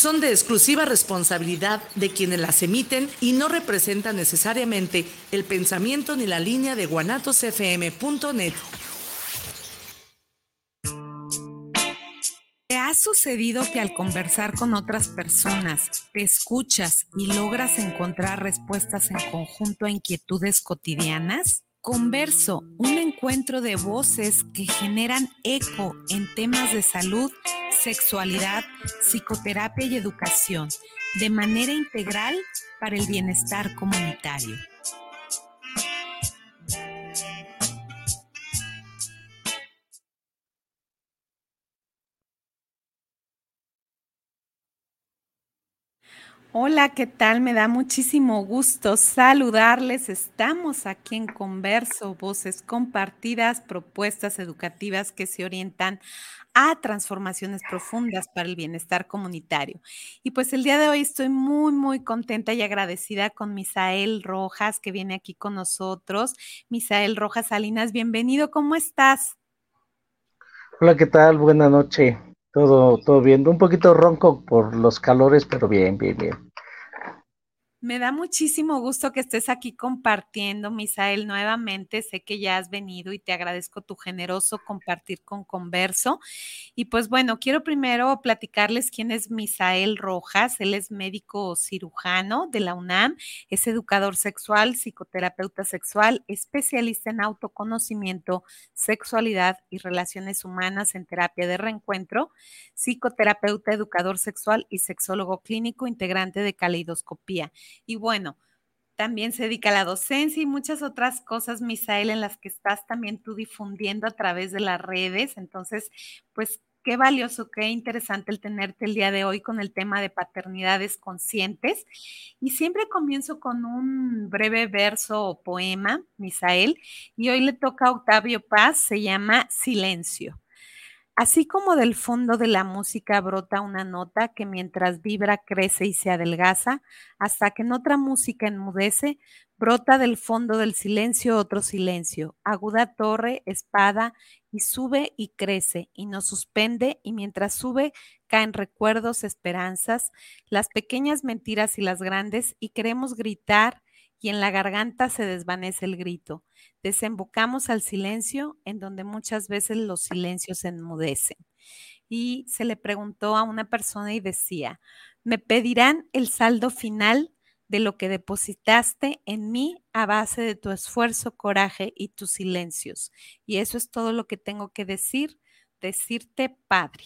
son de exclusiva responsabilidad de quienes las emiten y no representan necesariamente el pensamiento ni la línea de guanatosfm.net. ¿Te ha sucedido que al conversar con otras personas te escuchas y logras encontrar respuestas en conjunto a inquietudes cotidianas? Converso, un encuentro de voces que generan eco en temas de salud, sexualidad, psicoterapia y educación, de manera integral para el bienestar comunitario. Hola, ¿qué tal? Me da muchísimo gusto saludarles. Estamos aquí en Converso, voces compartidas, propuestas educativas que se orientan a transformaciones profundas para el bienestar comunitario. Y pues el día de hoy estoy muy, muy contenta y agradecida con Misael Rojas, que viene aquí con nosotros. Misael Rojas Salinas, bienvenido, ¿cómo estás? Hola, ¿qué tal? Buenas noches. Todo, todo bien. Un poquito ronco por los calores, pero bien, bien, bien. Me da muchísimo gusto que estés aquí compartiendo, Misael, nuevamente. Sé que ya has venido y te agradezco tu generoso compartir con Converso. Y pues bueno, quiero primero platicarles quién es Misael Rojas. Él es médico cirujano de la UNAM, es educador sexual, psicoterapeuta sexual, especialista en autoconocimiento, sexualidad y relaciones humanas en terapia de reencuentro, psicoterapeuta, educador sexual y sexólogo clínico, integrante de caleidoscopía. Y bueno, también se dedica a la docencia y muchas otras cosas, Misael, en las que estás también tú difundiendo a través de las redes. Entonces, pues qué valioso, qué interesante el tenerte el día de hoy con el tema de paternidades conscientes. Y siempre comienzo con un breve verso o poema, Misael, y hoy le toca a Octavio Paz, se llama Silencio. Así como del fondo de la música brota una nota que mientras vibra crece y se adelgaza, hasta que en otra música enmudece, brota del fondo del silencio otro silencio, aguda torre, espada, y sube y crece, y nos suspende, y mientras sube caen recuerdos, esperanzas, las pequeñas mentiras y las grandes, y queremos gritar, y en la garganta se desvanece el grito. Desembocamos al silencio, en donde muchas veces los silencios enmudecen. Y se le preguntó a una persona y decía, me pedirán el saldo final de lo que depositaste en mí a base de tu esfuerzo, coraje y tus silencios. Y eso es todo lo que tengo que decir, decirte, Padre.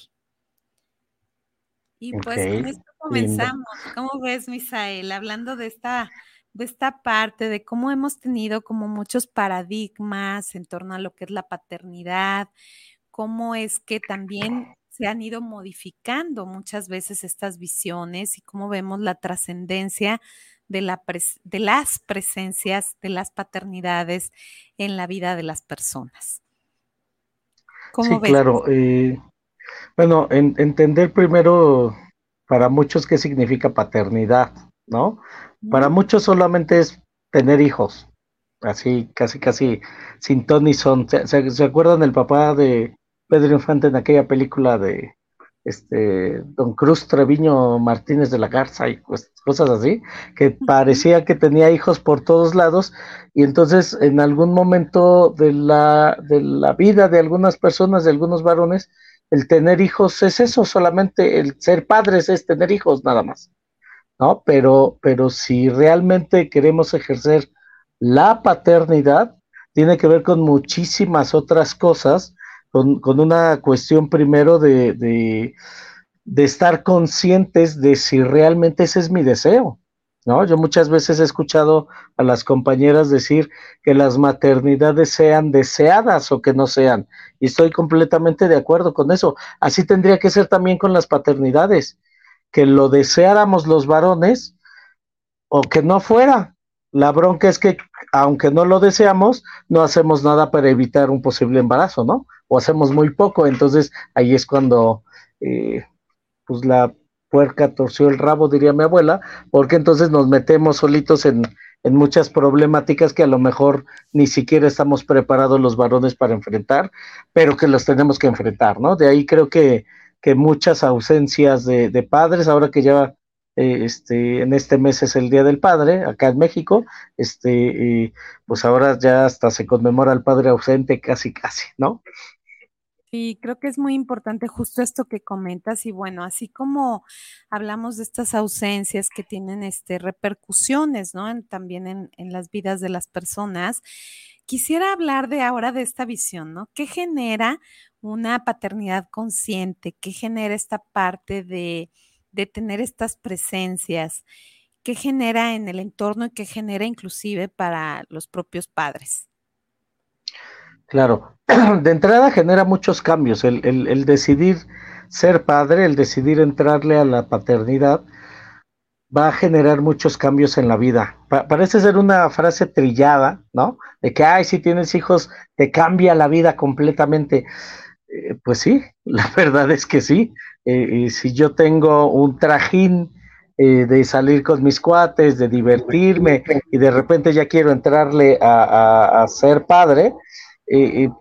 Y pues con esto comenzamos. ¿Cómo ves, Misael? Hablando de esta de esta parte de cómo hemos tenido como muchos paradigmas en torno a lo que es la paternidad, cómo es que también se han ido modificando muchas veces estas visiones y cómo vemos la trascendencia de, la de las presencias de las paternidades en la vida de las personas. ¿Cómo sí, claro. Eh, bueno, entender primero para muchos qué significa paternidad, ¿no? Para muchos solamente es tener hijos, así casi casi sin Tony son. ¿Se, acuerdan del papá de Pedro Infante en aquella película de este Don Cruz Treviño Martínez de la Garza y pues, cosas así, que parecía que tenía hijos por todos lados y entonces en algún momento de la, de la vida de algunas personas, de algunos varones, el tener hijos es eso, solamente el ser padres es tener hijos nada más. ¿No? Pero, pero si realmente queremos ejercer la paternidad, tiene que ver con muchísimas otras cosas, con, una cuestión primero de, de, de, estar conscientes de si realmente ese es mi deseo, ¿no? Yo muchas veces he escuchado a las compañeras decir que las maternidades sean deseadas o que no sean, y estoy completamente de acuerdo con eso. Así tendría que ser también con las paternidades que lo deseáramos los varones o que no fuera. La bronca es que, aunque no lo deseamos, no hacemos nada para evitar un posible embarazo, ¿no? O hacemos muy poco, entonces ahí es cuando, eh, pues la puerca torció el rabo, diría mi abuela, porque entonces nos metemos solitos en, en muchas problemáticas que a lo mejor ni siquiera estamos preparados los varones para enfrentar, pero que los tenemos que enfrentar, ¿no? De ahí creo que que muchas ausencias de, de padres, ahora que ya eh, este, en este mes es el Día del Padre, acá en México, este, pues ahora ya hasta se conmemora al padre ausente casi, casi, ¿no? Sí, creo que es muy importante justo esto que comentas y bueno, así como hablamos de estas ausencias que tienen este, repercusiones, ¿no? también en, en las vidas de las personas, quisiera hablar de ahora de esta visión, ¿no? ¿Qué genera una paternidad consciente? ¿Qué genera esta parte de de tener estas presencias, ¿qué genera en el entorno y qué genera inclusive para los propios padres? Claro, de entrada genera muchos cambios. El, decidir ser padre, el decidir entrarle a la paternidad, va a generar muchos cambios en la vida. parece ser una frase trillada, ¿no? De que, ay, si tienes hijos, te cambia la vida completamente. Eh, pues sí, la verdad es que sí. Eh, si yo tengo un trajín eh, de salir con mis cuates, de divertirme y de repente ya quiero entrarle a, ser padre,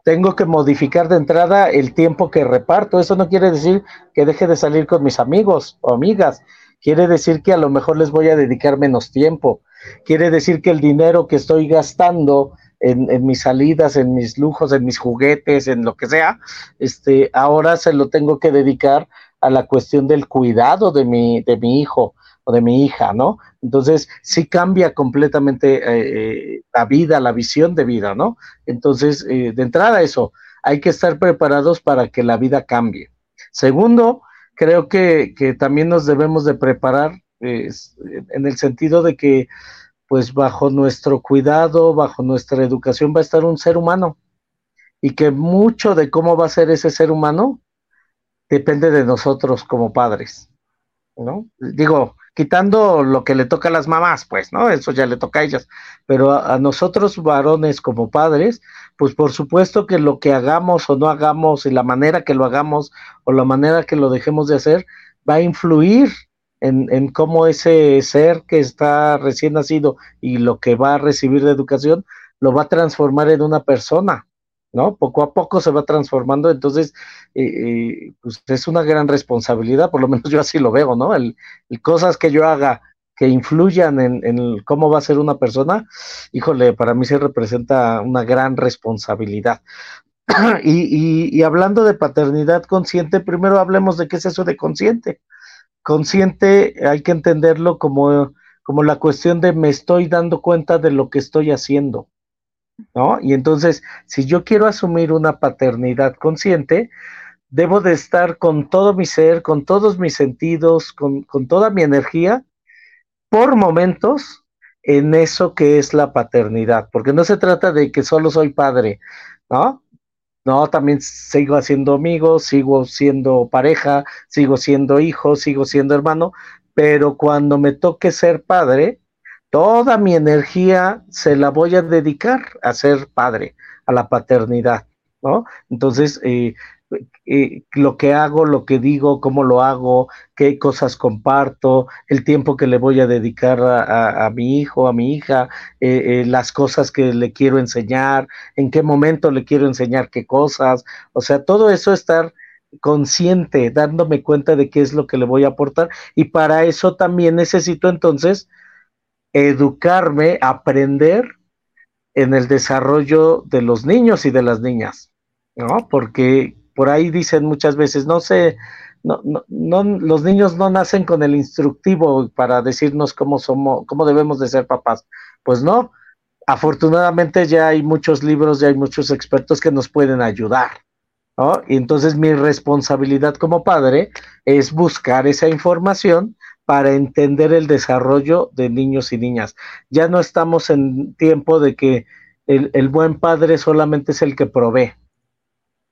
tengo que modificar de entrada el tiempo que reparto. Eso no quiere decir que deje de salir con mis amigos o amigas. Quiere decir que a lo mejor les voy a dedicar menos tiempo. Quiere decir que el dinero que estoy gastando en, mis salidas, en mis lujos, en mis juguetes, en lo que sea, este, ahora se lo tengo que dedicar a la cuestión del cuidado de mi, de mi hijo o de mi hija, ¿no? Entonces, sí cambia completamente eh, eh, la vida, la visión de vida, ¿no? Entonces, eh, de entrada eso, hay que estar preparados para que la vida cambie. Segundo, creo que, que también nos debemos de preparar en el sentido de que pues bajo nuestro cuidado, bajo nuestra educación va a estar un ser humano y que mucho de cómo va a ser ese ser humano depende de nosotros como padres, ¿no? Digo, quitando lo que le toca a las mamás, pues, ¿no? Eso ya le toca a ellas, pero a, nosotros varones como padres, pues por supuesto que lo que hagamos o no hagamos y la manera que lo hagamos o la manera que lo dejemos de hacer va a influir en, cómo ese ser que está recién nacido y lo que va a recibir de educación lo va a transformar en una persona, ¿no? Poco a poco se va transformando, entonces eh, eh, pues es una gran responsabilidad, por lo menos yo así lo veo, ¿no? El, cosas que yo haga que influyan en, cómo va a ser una persona, híjole, para mí se representa una gran responsabilidad. y, y hablando de paternidad consciente, primero hablemos de qué es eso de consciente consciente hay que entenderlo como, como la cuestión de me estoy dando cuenta de lo que estoy haciendo, ¿no? Y entonces, si yo quiero asumir una paternidad consciente, debo de estar con todo mi ser, con todos mis sentidos, con, con toda mi energía, por momentos, en eso que es la paternidad, porque no se trata de que solo soy padre, ¿no? No, también sigo haciendo amigos, sigo siendo pareja, sigo siendo hijo, sigo siendo hermano, pero cuando me toque ser padre, toda mi energía se la voy a dedicar a ser padre, a la paternidad, ¿no? Entonces, eh, eh, lo que hago, lo que digo, cómo lo hago, qué cosas comparto, el tiempo que le voy a dedicar a, mi hijo, a mi hija, eh, eh, las cosas que le quiero enseñar, en qué momento le quiero enseñar qué cosas, o sea, todo eso estar consciente, dándome cuenta de qué es lo que le voy a aportar y para eso también necesito entonces educarme, aprender en el desarrollo de los niños y de las niñas, ¿no? Porque por ahí dicen muchas veces, no sé, no, no, los niños no nacen con el instructivo para decirnos cómo somos, cómo debemos de ser papás. Pues no, afortunadamente ya hay muchos libros, ya hay muchos expertos que nos pueden ayudar. ¿no? Y entonces mi responsabilidad como padre es buscar esa información para entender el desarrollo de niños y niñas. Ya no estamos en tiempo de que el, el buen padre solamente es el que provee.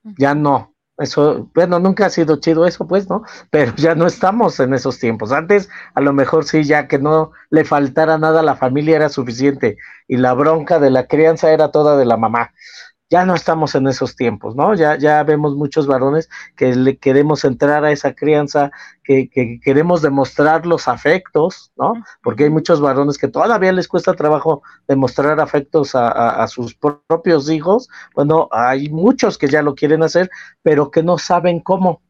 Ya no, eso, bueno, nunca ha sido chido eso, pues, ¿no? Pero ya no estamos en esos tiempos. Antes, a lo mejor sí, ya que no le faltara nada la familia era suficiente y la bronca de la crianza era toda de la mamá ya no estamos en esos tiempos, ¿no? Ya, ya vemos muchos varones que le queremos entrar a esa crianza, que, queremos demostrar los afectos, ¿no? Porque hay muchos varones que todavía les cuesta trabajo demostrar afectos a, sus propios hijos. Bueno, hay muchos que ya lo quieren hacer, pero que no saben cómo.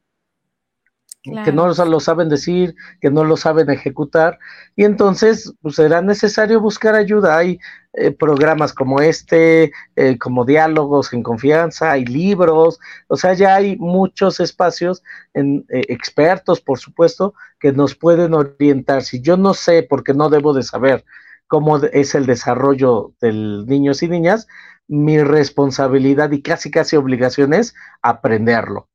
Que no lo saben decir, que no lo saben ejecutar, y entonces pues, será necesario buscar ayuda. Hay eh, programas como este, eh, como diálogos en confianza, hay libros, o sea, ya hay muchos espacios, en, eh, expertos, por supuesto, que nos pueden orientar. Si yo no sé, porque no debo de saber cómo es el desarrollo de niños y niñas, mi responsabilidad y casi casi obligación es aprenderlo.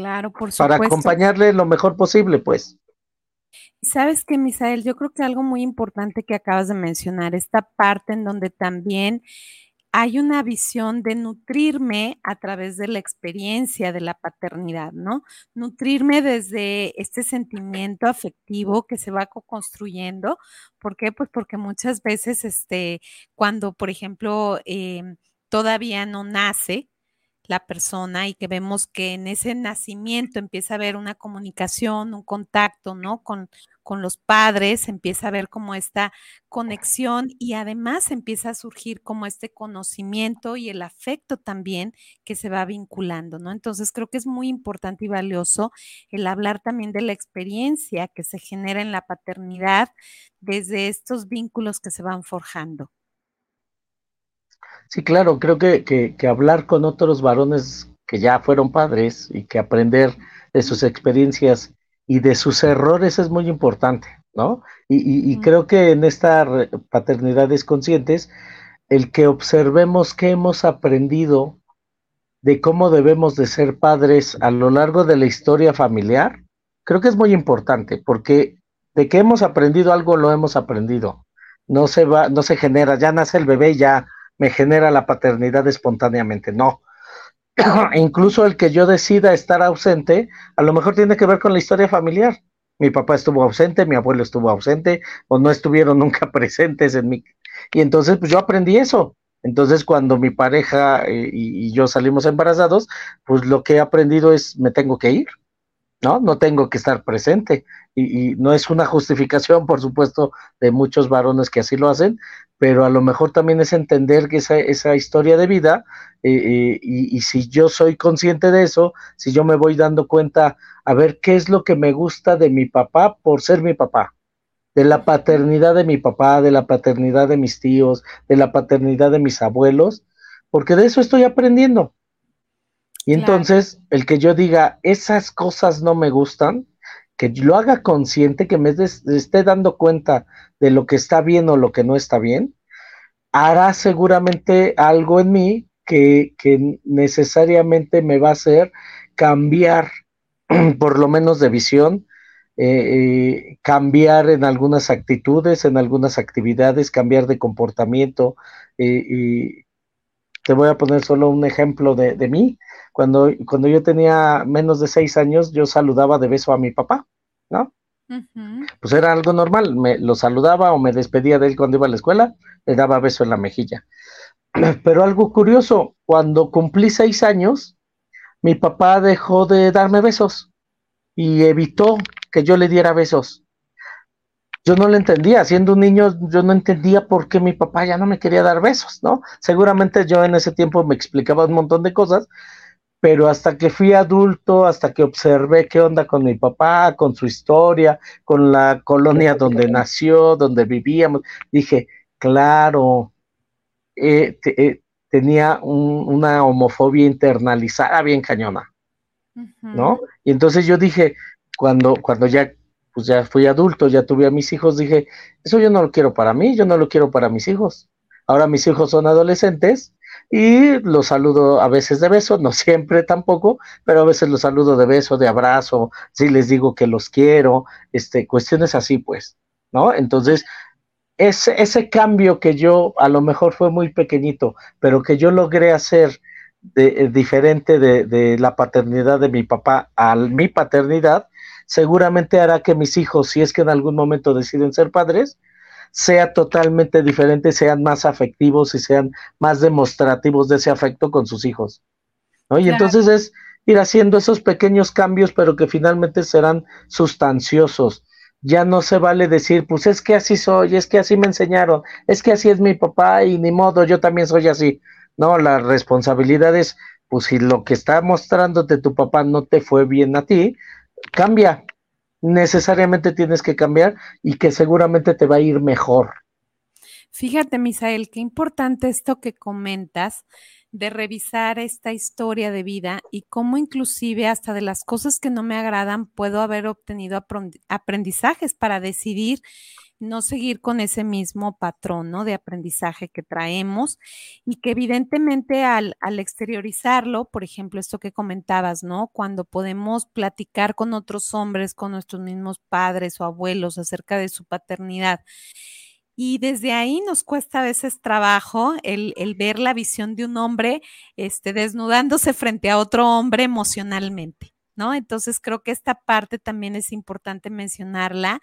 Claro, por supuesto. Para acompañarle lo mejor posible, pues. Sabes que, Misael, yo creo que algo muy importante que acabas de mencionar, esta parte en donde también hay una visión de nutrirme a través de la experiencia de la paternidad, ¿no? Nutrirme desde este sentimiento afectivo que se va construyendo. ¿Por qué? Pues porque muchas veces, este, cuando, por ejemplo, em, todavía no nace, la persona y que vemos que en ese nacimiento empieza a haber una comunicación, un contacto, ¿no? Con, con los padres, empieza a haber como esta conexión y además empieza a surgir como este conocimiento y el afecto también que se va vinculando, ¿no? Entonces creo que es muy importante y valioso el hablar también de la experiencia que se genera en la paternidad desde estos vínculos que se van forjando. Sí, claro, creo que, que, hablar con otros varones que ya fueron padres y que aprender de sus experiencias y de sus errores es muy importante, ¿no? Y, y, creo que en estas paternidades conscientes, el que observemos qué hemos aprendido de cómo debemos de ser padres a lo largo de la historia familiar, creo que es muy importante, porque de que hemos aprendido algo, lo hemos aprendido. No se va, no se genera, ya nace el bebé ya me genera la paternidad espontáneamente, no. Incluso el que yo decida estar ausente, a lo mejor tiene que ver con la historia familiar. Mi papá estuvo ausente, mi abuelo estuvo ausente, o no estuvieron nunca presentes en mi... Y entonces, pues yo aprendí eso. Entonces, cuando mi pareja eh, y, yo salimos embarazados, pues lo que he aprendido es, me tengo que ir, ¿no? No tengo que estar presente. Y, no es una justificación, por supuesto, de muchos varones que así lo hacen, pero a lo mejor también es entender que esa, esa historia de vida, eh, eh, y, y, si yo soy consciente de eso, si yo me voy dando cuenta, a ver qué es lo que me gusta de mi papá por ser mi papá, de la paternidad de mi papá, de la paternidad de mis tíos, de la paternidad de mis abuelos, porque de eso estoy aprendiendo. Y entonces, el que yo diga, esas cosas no me gustan, que lo haga consciente, que me esté dando cuenta de lo que está bien o lo que no está bien, hará seguramente algo en mí que, necesariamente me va a hacer cambiar, por lo menos de visión, eh, eh, cambiar en algunas actitudes, en algunas actividades, cambiar de comportamiento. Eh, y te voy a poner solo un ejemplo de, de mí. Cuando, cuando yo tenía menos de seis años, yo saludaba de beso a mi papá, ¿no? Pues era algo normal, me lo saludaba o me despedía de él cuando iba a la escuela, le daba beso en la mejilla. Pero algo curioso, cuando cumplí seis años, mi papá dejó de darme besos y evitó que yo le diera besos. Yo no lo entendía, siendo un niño, yo no entendía por qué mi papá ya no me quería dar besos, ¿no? Seguramente yo en ese tiempo me explicaba un montón de cosas, pero hasta que fui adulto, hasta que observé qué onda con mi papá, con su historia, con la colonia donde nació, donde vivíamos, dije, claro, eh, eh, tenía una homofobia internalizada bien cañona, ¿no? Y entonces yo dije, cuando, cuando ya, pues ya fui adulto, ya tuve a mis hijos, dije, eso yo no lo quiero para mí, yo no lo quiero para mis hijos. Ahora mis hijos son adolescentes y los saludo a veces de beso, no siempre tampoco, pero a veces los saludo de beso, de abrazo, si les digo que los quiero, este, cuestiones así pues, ¿no? Entonces, ese, ese cambio que yo a lo mejor fue muy pequeñito, pero que yo logré hacer de, eh, diferente de, de la paternidad de mi papá a mi paternidad, seguramente hará que mis hijos, si es que en algún momento deciden ser padres, sea totalmente diferente, sean más afectivos y sean más demostrativos de ese afecto con sus hijos. ¿no? Y entonces es ir haciendo esos pequeños cambios, pero que finalmente serán sustanciosos. Ya no se vale decir, pues es que así soy, es que así me enseñaron, es que así es mi papá y ni modo, yo también soy así. No, la responsabilidad es, pues si lo que está mostrándote tu papá no te fue bien a ti, cambia, necesariamente tienes que cambiar y que seguramente te va a ir mejor. Fíjate, Misael, qué importante esto que comentas de revisar esta historia de vida y cómo inclusive hasta de las cosas que no me agradan puedo haber obtenido aprendizajes para decidir no seguir con ese mismo patrón ¿no? de aprendizaje que traemos y que evidentemente al, al, exteriorizarlo, por ejemplo, esto que comentabas, ¿no? Cuando podemos platicar con otros hombres, con nuestros mismos padres o abuelos acerca de su paternidad. Y desde ahí nos cuesta a veces trabajo el, el ver la visión de un hombre este, desnudándose frente a otro hombre emocionalmente. Entonces creo que esta parte también es importante mencionarla.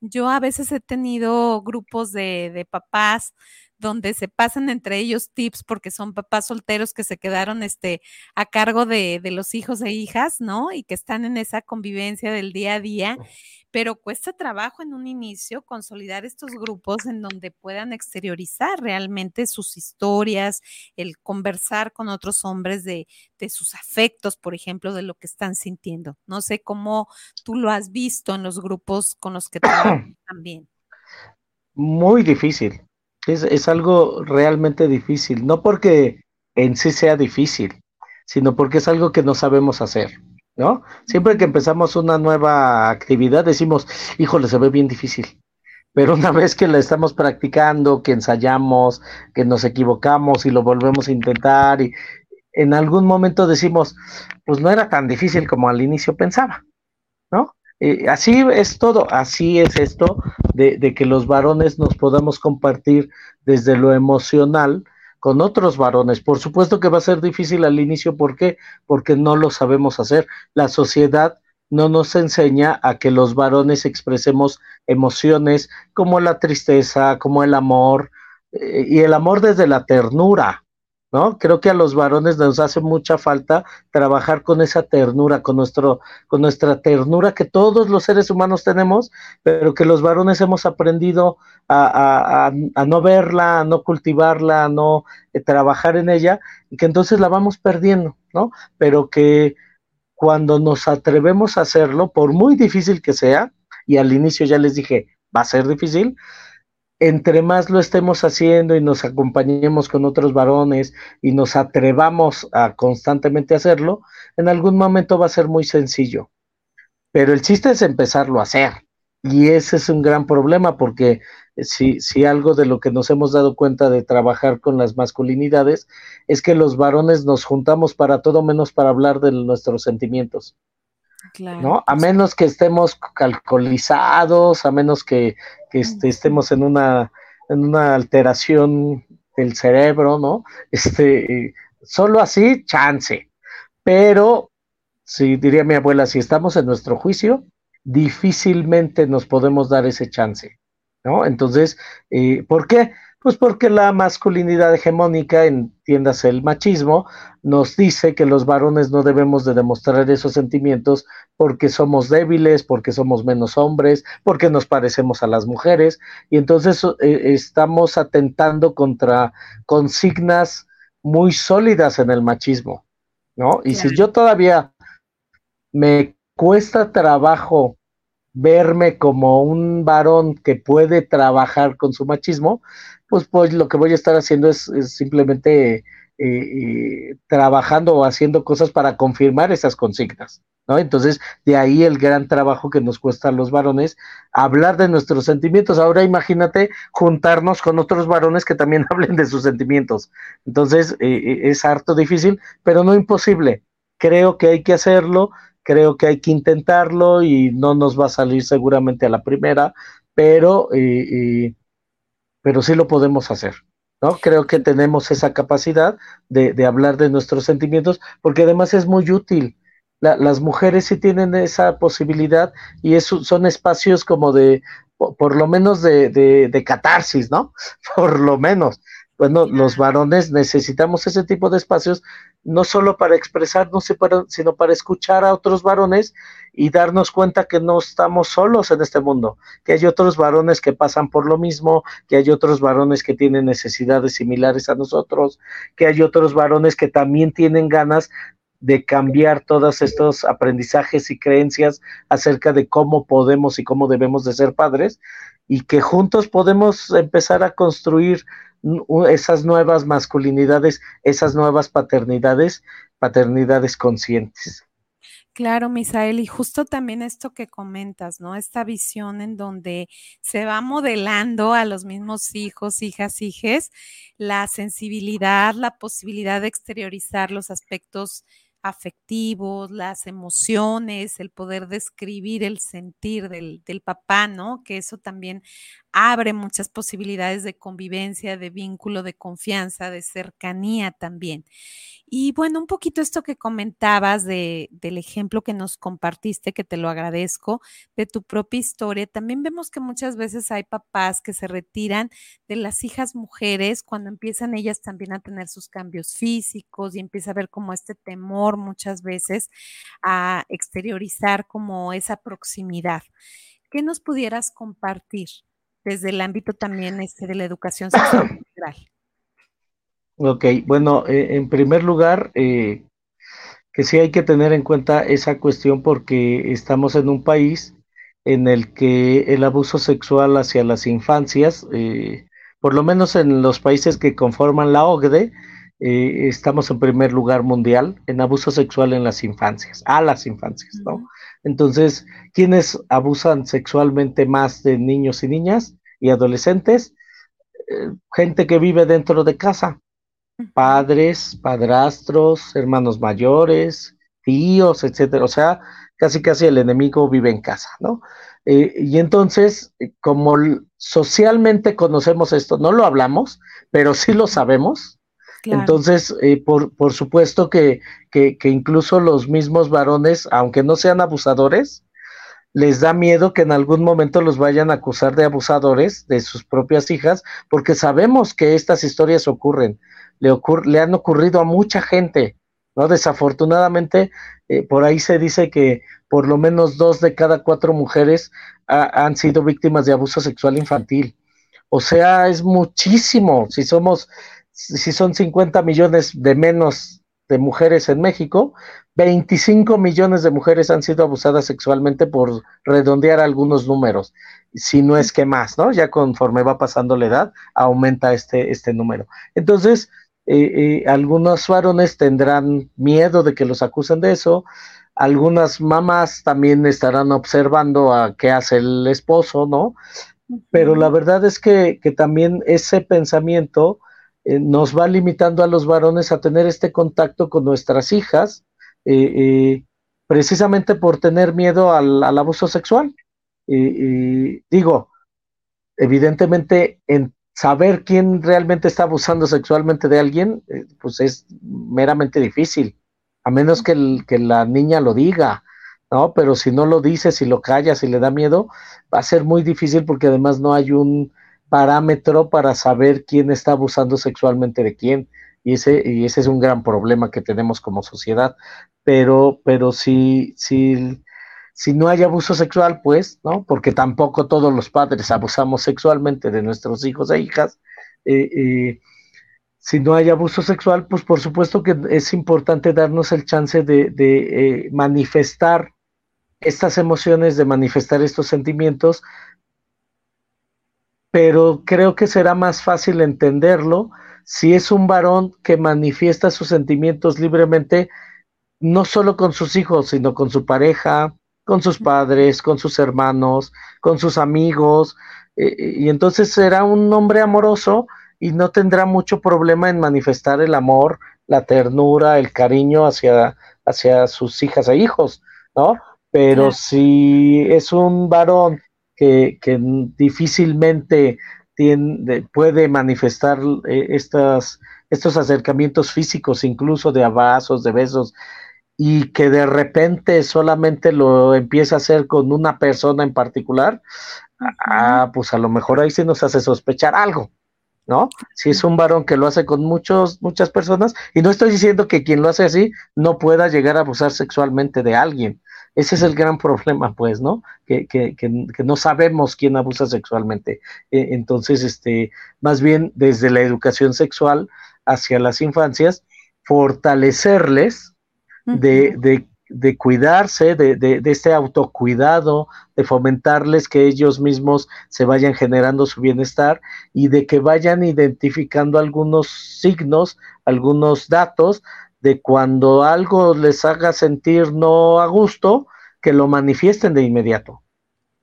Yo a veces he tenido grupos de papás donde se pasan entre ellos tips porque son papás solteros que se quedaron este, a cargo de, de, los hijos e hijas, ¿no? Y que están en esa convivencia del día a día pero cuesta trabajo en un inicio consolidar estos grupos en donde puedan exteriorizar realmente sus historias, el conversar con otros hombres de, sus afectos, por ejemplo, de lo que están sintiendo. No sé cómo tú lo has visto en los grupos con los que trabajas también. Muy difícil. Es, es algo realmente difícil, no porque en sí sea difícil, sino porque es algo que no sabemos hacer. ¿no? Siempre que empezamos una nueva actividad decimos, híjole, se ve bien difícil. Pero una vez que la estamos practicando, que ensayamos, que nos equivocamos y lo volvemos a intentar y en algún momento decimos, pues no era tan difícil como al inicio pensaba. Eh, así es todo, así es esto de, de que los varones nos podamos compartir desde lo emocional, con otros varones. Por supuesto que va a ser difícil al inicio, ¿por qué? Porque no lo sabemos hacer. La sociedad no nos enseña a que los varones expresemos emociones como la tristeza, como el amor, eh, y el amor desde la ternura, ¿no? Creo que a los varones nos hace mucha falta trabajar con esa ternura, con, nuestro, con nuestra ternura que todos los seres humanos tenemos, pero que los varones hemos aprendido a, no verla, a no cultivarla, a no eh, trabajar en ella, y que entonces la vamos perdiendo, ¿no? Pero que cuando nos atrevemos a hacerlo, por muy difícil que sea, y al inicio ya les dije, va a ser difícil, entre más lo estemos haciendo y nos acompañemos con otros varones y nos atrevamos a constantemente hacerlo, en algún momento va a ser muy sencillo. Pero el chiste es empezarlo a hacer. Y ese es un gran problema porque si, algo de lo que nos hemos dado cuenta de trabajar con las masculinidades es que los varones nos juntamos para todo menos para hablar de nuestros sentimientos. ¿No? A menos que estemos alcoholizados, a menos que, este, estemos en una, en una alteración del cerebro, ¿no? Este, solo así, chance. Pero, si diría mi abuela, si estamos en nuestro juicio, difícilmente nos podemos dar ese chance, ¿no? Entonces, eh, ¿por qué? Pues porque la masculinidad hegemónica, entiéndase el machismo, nos dice que los varones no debemos de demostrar esos sentimientos porque somos débiles, porque somos menos hombres, porque nos parecemos a las mujeres, y entonces eh, estamos atentando contra consignas muy sólidas en el machismo, ¿no? Y si yo todavía me cuesta trabajo verme como un varón que puede trabajar con su machismo, pues, pues lo que voy a estar haciendo es, simplemente eh, eh, trabajando o haciendo cosas para confirmar esas consignas, ¿no? Entonces, de ahí el gran trabajo que nos cuesta a los varones hablar de nuestros sentimientos. Ahora imagínate juntarnos con otros varones que también hablen de sus sentimientos. Entonces, eh, es harto difícil, pero no imposible. Creo que hay que hacerlo, creo que hay que intentarlo y no nos va a salir seguramente a la primera, pero pero sí lo podemos hacer. ¿no? Creo que tenemos esa capacidad de, de hablar de nuestros sentimientos, porque además es muy útil. las mujeres sí tienen esa posibilidad y eso son espacios como de, por, lo menos de, de, de, catarsis, ¿no? Por lo menos. Bueno, los varones necesitamos ese tipo de espacios, no solo para expresarnos, sino para escuchar a otros varones y darnos cuenta que no estamos solos en este mundo, que hay otros varones que pasan por lo mismo, que hay otros varones que tienen necesidades similares a nosotros, que hay otros varones que también tienen ganas de cambiar todos estos aprendizajes y creencias acerca de cómo podemos y cómo debemos de ser padres y que juntos podemos empezar a construir esas nuevas masculinidades, esas nuevas paternidades, paternidades conscientes. Claro, Misael, y justo también esto que comentas, ¿no? Esta visión en donde se va modelando a los mismos hijos, hijas, hijes, la sensibilidad, la posibilidad de exteriorizar los aspectos afectivos, las emociones, el poder describir el sentir del, del, papá, ¿no? Que eso también abre muchas posibilidades de convivencia, de vínculo, de confianza, de cercanía también. Y bueno, un poquito esto que comentabas de, del ejemplo que nos compartiste, que te lo agradezco, de tu propia historia, también vemos que muchas veces hay papás que se retiran de las hijas mujeres cuando empiezan ellas también a tener sus cambios físicos y empieza a ver como este temor muchas veces a exteriorizar como esa proximidad. ¿Qué nos pudieras compartir desde el ámbito también este de la educación sexual integral? Ok, bueno, eh, en primer lugar, eh, que sí hay que tener en cuenta esa cuestión porque estamos en un país en el que el abuso sexual hacia las infancias, eh, por lo menos en los países que conforman la OCDE, estamos en primer lugar mundial en abuso sexual en las infancias, a las infancias, ¿no? Entonces, ¿quiénes abusan sexualmente más de niños y niñas y adolescentes? gente que vive dentro de casa, padres, padrastros, hermanos mayores, tíos, etcétera. O sea, casi casi el enemigo vive en casa, ¿no? Eh, y entonces, eh, como socialmente conocemos esto, no lo hablamos, pero sí lo sabemos. Entonces, eh, por, por, supuesto que, que, incluso los mismos varones, aunque no sean abusadores, les da miedo que en algún momento los vayan a acusar de abusadores de sus propias hijas, porque sabemos que estas historias ocurren le, le han ocurrido a mucha gente, ¿no? Desafortunadamente, eh, por ahí se dice que por lo menos dos de cada cuatro mujeres han sido víctimas de abuso sexual infantil. O sea, es muchísimo. Si somos, si son 50 millones de menos de mujeres en México, 25 millones de mujeres han sido abusadas sexualmente por redondear algunos números, si no es que más, ¿no? Ya conforme va pasando la edad, aumenta este, este número. Entonces, eh, eh, algunos varones tendrán miedo de que los acusen de eso, algunas mamás también estarán observando a qué hace el esposo, ¿no? Pero la verdad es que, también ese pensamiento eh, nos va limitando a los varones a tener este contacto con nuestras hijas, precisamente por tener miedo al, abuso sexual. digo, evidentemente en saber quién realmente está abusando sexualmente de alguien, eh, pues es meramente difícil, a menos que, que, la niña lo diga, ¿no? Pero si no lo dice, si lo calla, si le da miedo, va a ser muy difícil porque además no hay un parámetro para saber quién está abusando sexualmente de quién. Y ese, y ese es un gran problema que tenemos como sociedad. Pero, pero si, si si no hay abuso sexual, pues, ¿no? Porque tampoco todos los padres abusamos sexualmente de nuestros hijos e hijas. Eh, eh, si no hay abuso sexual, pues por supuesto que es importante darnos el chance de, eh, manifestar estas emociones, de manifestar estos sentimientos, pero creo que será más fácil entenderlo si es un varón que manifiesta sus sentimientos libremente, no solo con sus hijos, sino con su pareja, con sus padres, con sus hermanos, con sus amigos, eh, y entonces será un hombre amoroso y no tendrá mucho problema en manifestar el amor, la ternura, el cariño hacia, hacia sus hijas e hijos, ¿no? Pero si es un varón que, que difícilmente tiene, puede manifestar eh, estas, estos acercamientos físicos, incluso de abrazos, de besos, y que de repente solamente lo empieza a hacer con una persona en particular, ah, pues a lo mejor ahí sí nos hace sospechar algo, ¿no? Si es un varón que lo hace con muchos, muchas personas, y no estoy diciendo que quien lo hace así no pueda llegar a abusar sexualmente de alguien. Ese es el gran problema, pues, ¿no? Que, que, que, no sabemos quién abusa sexualmente. E, entonces, este, más bien desde la educación sexual hacia las infancias, fortalecerles de, de, de, cuidarse, de, de, de, este autocuidado, de fomentarles que ellos mismos se vayan generando su bienestar y de que vayan identificando algunos signos, algunos datos de cuando algo les haga sentir no a gusto, que lo manifiesten de inmediato.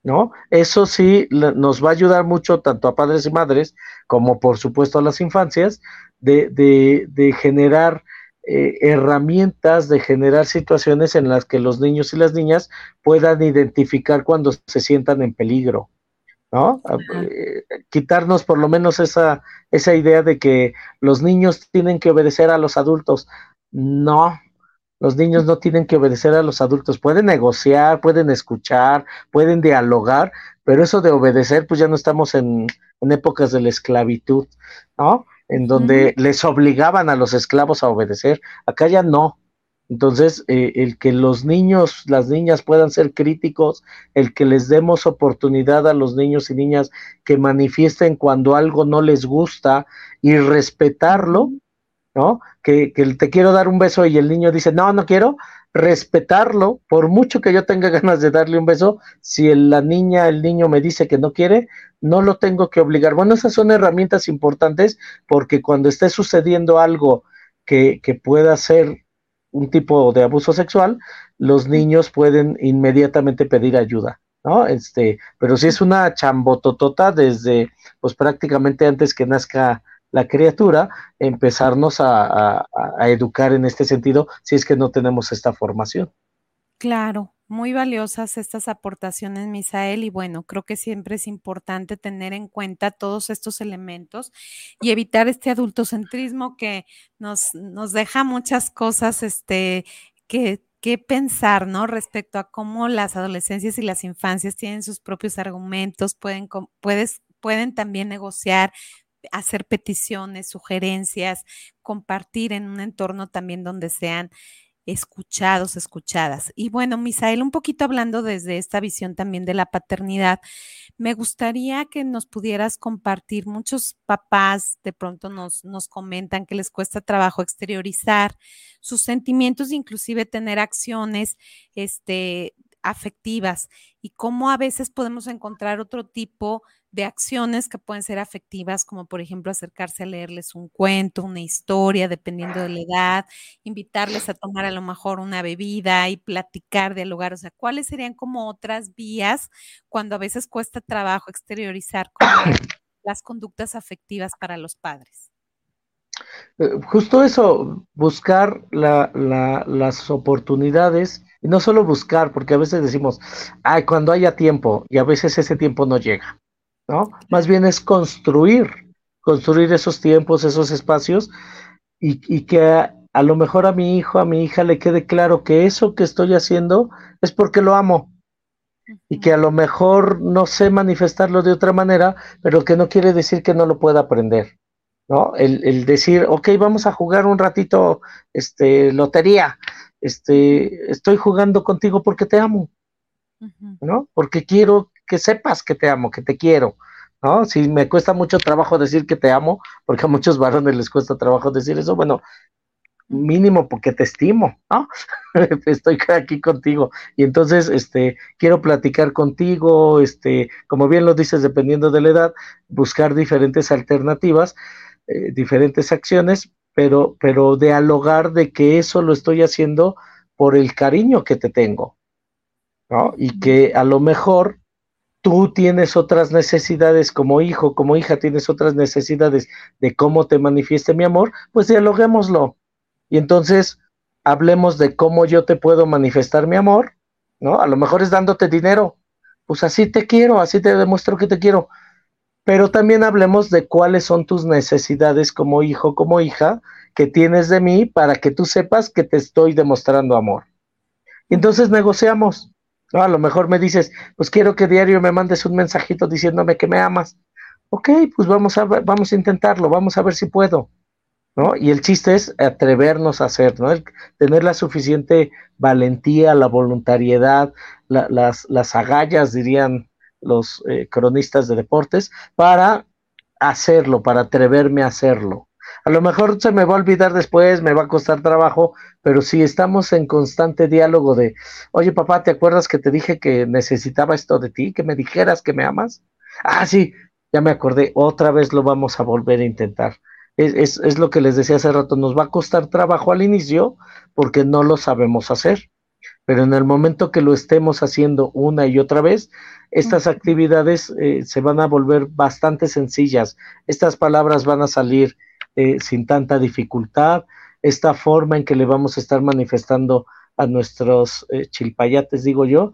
¿No? Eso sí nos va a ayudar mucho tanto a padres y madres como por supuesto a las infancias de, de, de generar eh, herramientas de generar situaciones en las que los niños y las niñas puedan identificar cuando se sientan en peligro, ¿no? Eh, quitarnos por lo menos esa, esa idea de que los niños tienen que obedecer a los adultos. No, los niños no tienen que obedecer a los adultos, pueden negociar, pueden escuchar, pueden dialogar, pero eso de obedecer, pues ya no estamos en, en épocas de la esclavitud, ¿no? En donde les obligaban a los esclavos a obedecer. Acá ya no. Entonces, eh, el que los niños, las niñas puedan ser críticos, el que les demos oportunidad a los niños y niñas que manifiesten cuando algo no les gusta y respetarlo, ¿no? Que, que te quiero dar un beso y el niño dice, no, no quiero, respetarlo, por mucho que yo tenga ganas de darle un beso, si la niña, el niño me dice que no quiere, no lo tengo que obligar. Bueno, esas son herramientas importantes porque cuando esté sucediendo algo que, que pueda ser un tipo de abuso sexual, los niños pueden inmediatamente pedir ayuda. ¿no? Este, pero si es una chambototota desde, pues prácticamente antes que nazca la criatura, empezarnos a, educar en este sentido si es que no tenemos esta formación. Claro, muy valiosas estas aportaciones, Misael, y bueno, creo que siempre es importante tener en cuenta todos estos elementos y evitar este adultocentrismo que nos, nos deja muchas cosas este, que, que pensar, ¿no? Respecto a cómo las adolescencias y las infancias tienen sus propios argumentos, pueden, puedes, pueden también negociar, hacer peticiones, sugerencias, compartir en un entorno también donde sean escuchados, escuchadas. Y bueno, Misael, un poquito hablando desde esta visión también de la paternidad, me gustaría que nos pudieras compartir, muchos papás de pronto nos, nos comentan que les cuesta trabajo exteriorizar sus sentimientos, inclusive tener acciones este, afectivas y cómo a veces podemos encontrar otro tipo de acciones que pueden ser afectivas, como por ejemplo acercarse a leerles un cuento, una historia, dependiendo de la edad, invitarles a tomar a lo mejor una bebida y platicar, dialogar, o sea, ¿cuáles serían como otras vías cuando a veces cuesta trabajo exteriorizar las conductas afectivas para los padres? Eh, justo eso, buscar las oportunidades y no solo buscar, porque a veces decimos, ay, cuando haya tiempo, y a veces ese tiempo no llega. ¿No? Más bien es construir, construir esos tiempos, esos espacios y, y que a, a, lo mejor a mi hijo, a mi hija le quede claro que eso que estoy haciendo es porque lo amo y que a lo mejor no sé manifestarlo de otra manera, pero que no quiere decir que no lo pueda aprender. ¿no? El, el, decir, ok, vamos a jugar un ratito, este, lotería, este, estoy jugando contigo porque te amo, ¿no? Porque quiero que sepas que te amo, que te quiero, ¿no? Si me cuesta mucho trabajo decir que te amo, porque a muchos varones les cuesta trabajo decir eso, bueno, mínimo porque te estimo, ¿no? Estoy aquí contigo y entonces, este, quiero platicar contigo, este, como bien lo dices, dependiendo de la edad, buscar diferentes alternativas, eh, diferentes acciones, pero, pero dialogar de que eso lo estoy haciendo por el cariño que te tengo, ¿no? Y que a lo mejor tú tienes otras necesidades como hijo, como hija tienes otras necesidades de cómo te manifieste mi amor, pues dialoguémoslo. Y entonces hablemos de cómo yo te puedo manifestar mi amor, ¿no? A lo mejor es dándote dinero. Pues así te quiero, así te demuestro que te quiero. Pero también hablemos de cuáles son tus necesidades como hijo, como hija, que tienes de mí para que tú sepas que te estoy demostrando amor. Y entonces negociamos. ¿No? A lo mejor me dices, pues quiero que diario me mandes un mensajito diciéndome que me amas. Ok, pues vamos a, vamos a intentarlo, vamos a ver si puedo. ¿No? Y el chiste es atrevernos a hacer, ¿no? tener la suficiente valentía, la voluntariedad, las, las agallas, dirían los eh, cronistas de deportes, para hacerlo, para atreverme a hacerlo. A lo mejor se me va a olvidar después, me va a costar trabajo, pero si estamos en constante diálogo de, oye papá, ¿te acuerdas que te dije que necesitaba esto de ti, que me dijeras que me amas? Ah, sí, ya me acordé, otra vez lo vamos a volver a intentar. Es, es, lo que les decía hace rato, nos va a costar trabajo al inicio porque no lo sabemos hacer, pero en el momento que lo estemos haciendo una y otra vez, estas actividades eh, se van a volver bastante sencillas, estas palabras van a salir eh, sin tanta dificultad, esta forma en que le vamos a estar manifestando a nuestros eh, chilpayates, digo yo,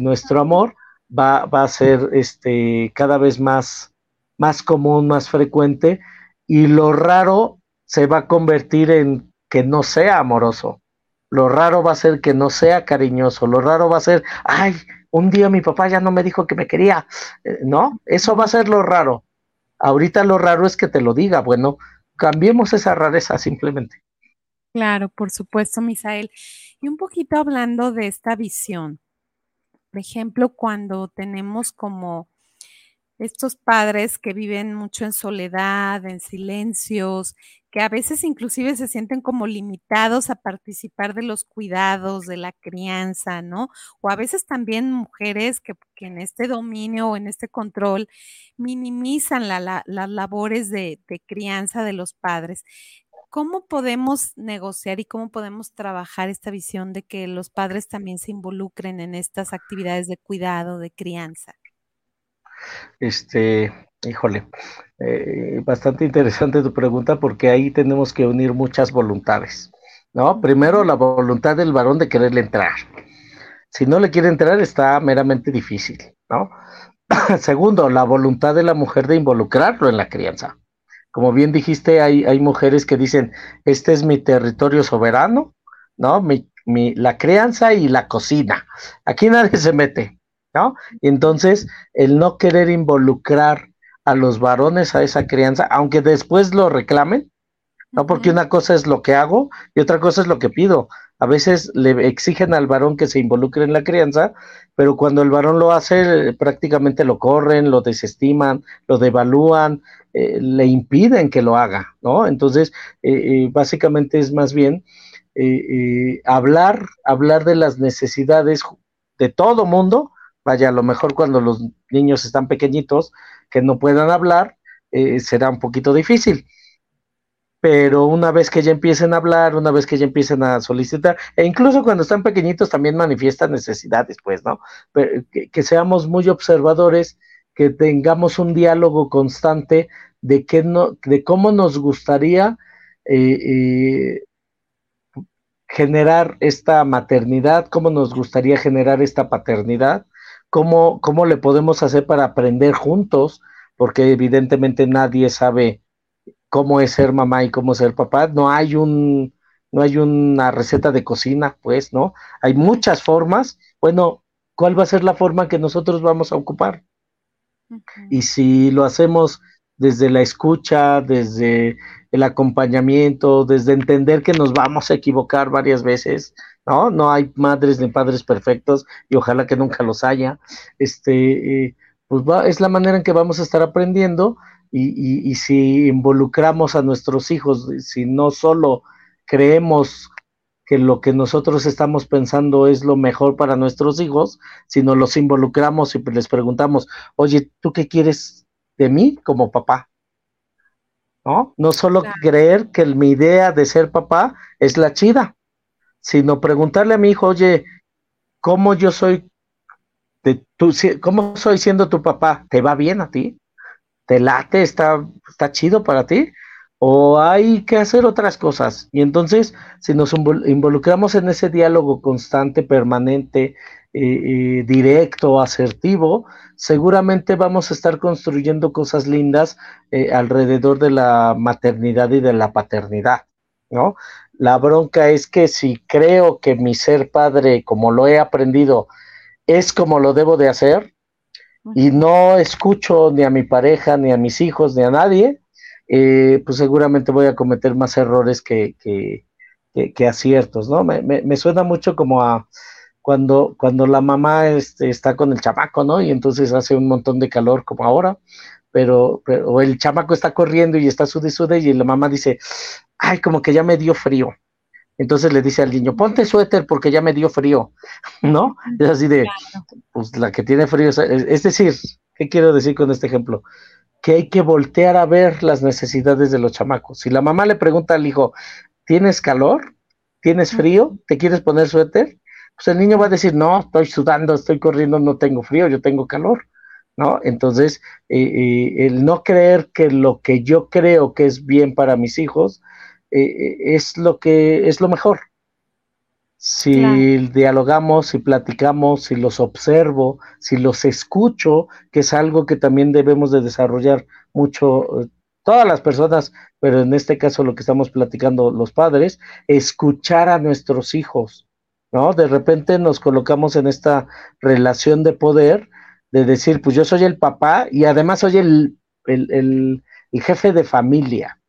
nuestro amor, va, va, a ser este, cada vez más, más común, más frecuente, y lo raro se va a convertir en que no sea amoroso. Lo raro va a ser que no sea cariñoso. Lo raro va a ser, ay, un día mi papá ya no me dijo que me quería. no, eso va a ser lo raro. Ahorita lo raro es que te lo diga. Bueno, cambiemos esa rareza simplemente. Claro, por supuesto, Misael. Y un poquito hablando de esta visión. Por ejemplo, cuando tenemos como estos padres que viven mucho en soledad, en silencios, que a veces inclusive se sienten como limitados a participar de los cuidados, de la crianza, ¿no? O a veces también mujeres que, en este dominio o en este control minimizan las labores de, crianza de los padres. ¿Cómo podemos negociar y cómo podemos trabajar esta visión de que los padres también se involucren en estas actividades de cuidado, de crianza? Este, híjole, eh, bastante interesante tu pregunta porque ahí tenemos que unir muchas voluntades, ¿no? Primero, la voluntad del varón de quererle entrar. Si no le quiere entrar, está meramente difícil, ¿no? Segundo, la voluntad de la mujer de involucrarlo en la crianza. Como bien dijiste, hay, hay mujeres que dicen, este es mi territorio soberano, ¿no? Mi, mi, la crianza y la cocina. Aquí nadie se mete, ¿no? Y entonces el no querer involucrar a los varones a esa crianza, aunque después lo reclamen, ¿no? Porque una cosa es lo que hago y otra cosa es lo que pido. A veces le exigen al varón que se involucre en la crianza, pero cuando el varón lo hace, prácticamente lo corren, lo desestiman, lo devalúan, eh, le impiden que lo haga, ¿no? Entonces, eh, eh, básicamente es más bien hablar, hablar de las necesidades de todo mundo, A lo mejor cuando los niños están pequeñitos, que no puedan hablar, eh, será un poquito difícil. Pero una vez que ya empiecen a hablar, una vez que ya empiecen a solicitar, e incluso cuando están pequeñitos también manifiestan necesidades, pues, ¿no? que, seamos muy observadores, que tengamos un diálogo constante de, qué no, de cómo nos gustaría eh, eh, generar esta maternidad, cómo nos gustaría generar esta paternidad, cómo, cómo le podemos hacer para aprender juntos, porque evidentemente nadie sabe cómo es ser mamá y cómo ser papá. No hay un, no hay una receta de cocina, pues, ¿no? Hay muchas formas. Bueno, ¿cuál va a ser la forma que nosotros vamos a ocupar? Y si lo hacemos desde la escucha, desde el acompañamiento, desde entender que nos vamos a equivocar varias veces, ¿no? No hay madres ni padres perfectos y ojalá que nunca los haya. Este, eh, pues va, es la manera en que vamos a estar aprendiendo y, y, si involucramos a nuestros hijos, si no solo creemos que lo que nosotros estamos pensando es lo mejor para nuestros hijos, sino los involucramos y les preguntamos, oye, ¿tú qué quieres de mí como papá? ¿No? No solo creer que mi idea de ser papá es la chida, sino preguntarle a mi hijo, oye, ¿cómo yo soy de tu, cómo soy siendo tu papá? ¿Te va bien a ti? ¿Te late? ¿Está, está chido para ti? ¿O hay que hacer otras cosas? Y entonces, si nos involucramos en ese diálogo constante, permanente, eh, eh, directo, asertivo, seguramente vamos a estar construyendo cosas lindas eh, alrededor de la maternidad y de la paternidad, ¿no? La bronca es que si creo que mi ser padre, como lo he aprendido, es como lo debo de hacer, y no escucho ni a mi pareja, ni a mis hijos, ni a nadie, eh, pues seguramente voy a cometer más errores que, que, aciertos, ¿no? Me, me, suena mucho como a cuando, cuando la mamá este, está con el chamaco, ¿no? Y entonces hace un montón de calor como ahora, pero, pero el chamaco está corriendo y está sude sude y la mamá dice, ay, como que ya me dio frío. Entonces le dice al niño, ponte suéter porque ya me dio frío, ¿no? Es así de, pues la que tiene frío, es decir, ¿qué quiero decir con este ejemplo? Que hay que voltear a ver las necesidades de los chamacos. Si la mamá le pregunta al hijo, ¿tienes calor? ¿Tienes frío? ¿Te quieres poner suéter? Pues el niño va a decir, no, estoy sudando, estoy corriendo, no tengo frío, yo tengo calor. ¿No? Entonces, eh, eh, el no creer que lo que yo creo que es bien para mis hijos eh, es lo que es lo mejor. Si dialogamos, si platicamos, si los observo, si los escucho, que es algo que también debemos de desarrollar mucho todas las personas, pero en este caso lo que estamos platicando los padres, escuchar a nuestros hijos, ¿no? De repente nos colocamos en esta relación de poder, de decir, pues yo soy el papá y además soy el, el, jefe de familia,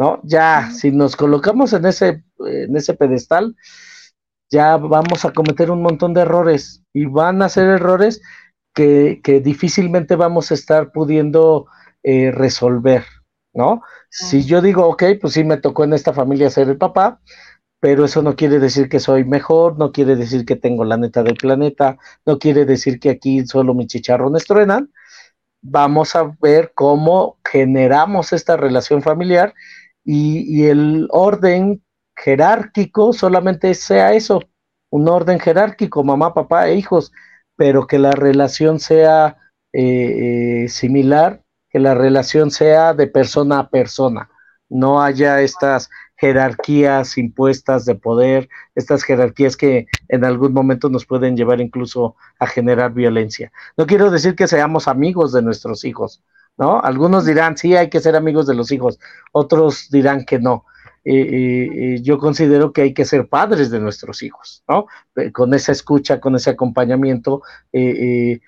¿no? Ya, si nos colocamos en ese, en ese pedestal, ya vamos a cometer un montón de errores y van a ser errores que, que difícilmente vamos a estar pudiendo eh, resolver, ¿no? Si yo digo, ok, pues sí me tocó en esta familia ser el papá, pero eso no quiere decir que soy mejor, no quiere decir que tengo la neta del planeta, no quiere decir que aquí solo mis chicharrones truenan. Vamos a ver cómo generamos esta relación familiar y, el orden jerárquico solamente sea eso, un orden jerárquico, mamá, papá e hijos, pero que la relación sea eh, eh, similar que la relación sea de persona a persona, no haya estas jerarquías impuestas de poder, estas jerarquías que en algún momento nos pueden llevar incluso a generar violencia. No quiero decir que seamos amigos de nuestros hijos, ¿no? Algunos dirán, sí, hay que ser amigos de los hijos, otros dirán que no. yo considero que hay que ser padres de nuestros hijos, ¿no? Con esa escucha, con ese acompañamiento, eh, eh,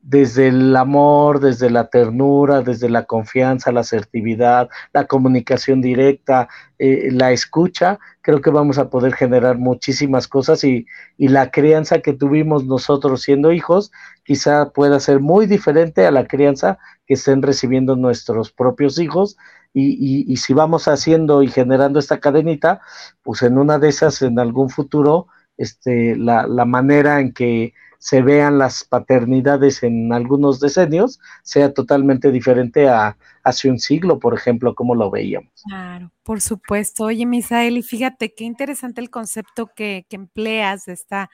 desde el amor, desde la ternura, desde la confianza, la asertividad, la comunicación directa, eh, la escucha, creo que vamos a poder generar muchísimas cosas y, y, la crianza que tuvimos nosotros siendo hijos quizá pueda ser muy diferente a la crianza que estén recibiendo nuestros propios hijos y, y, si vamos haciendo y generando esta cadenita, pues en una de esas, en algún futuro, este, la, la manera en que se vean las paternidades en algunos decenios sea totalmente diferente a hace un siglo, por ejemplo, como lo veíamos. Claro, por supuesto. Oye, Misael, y fíjate qué interesante el concepto que, que empleas de esta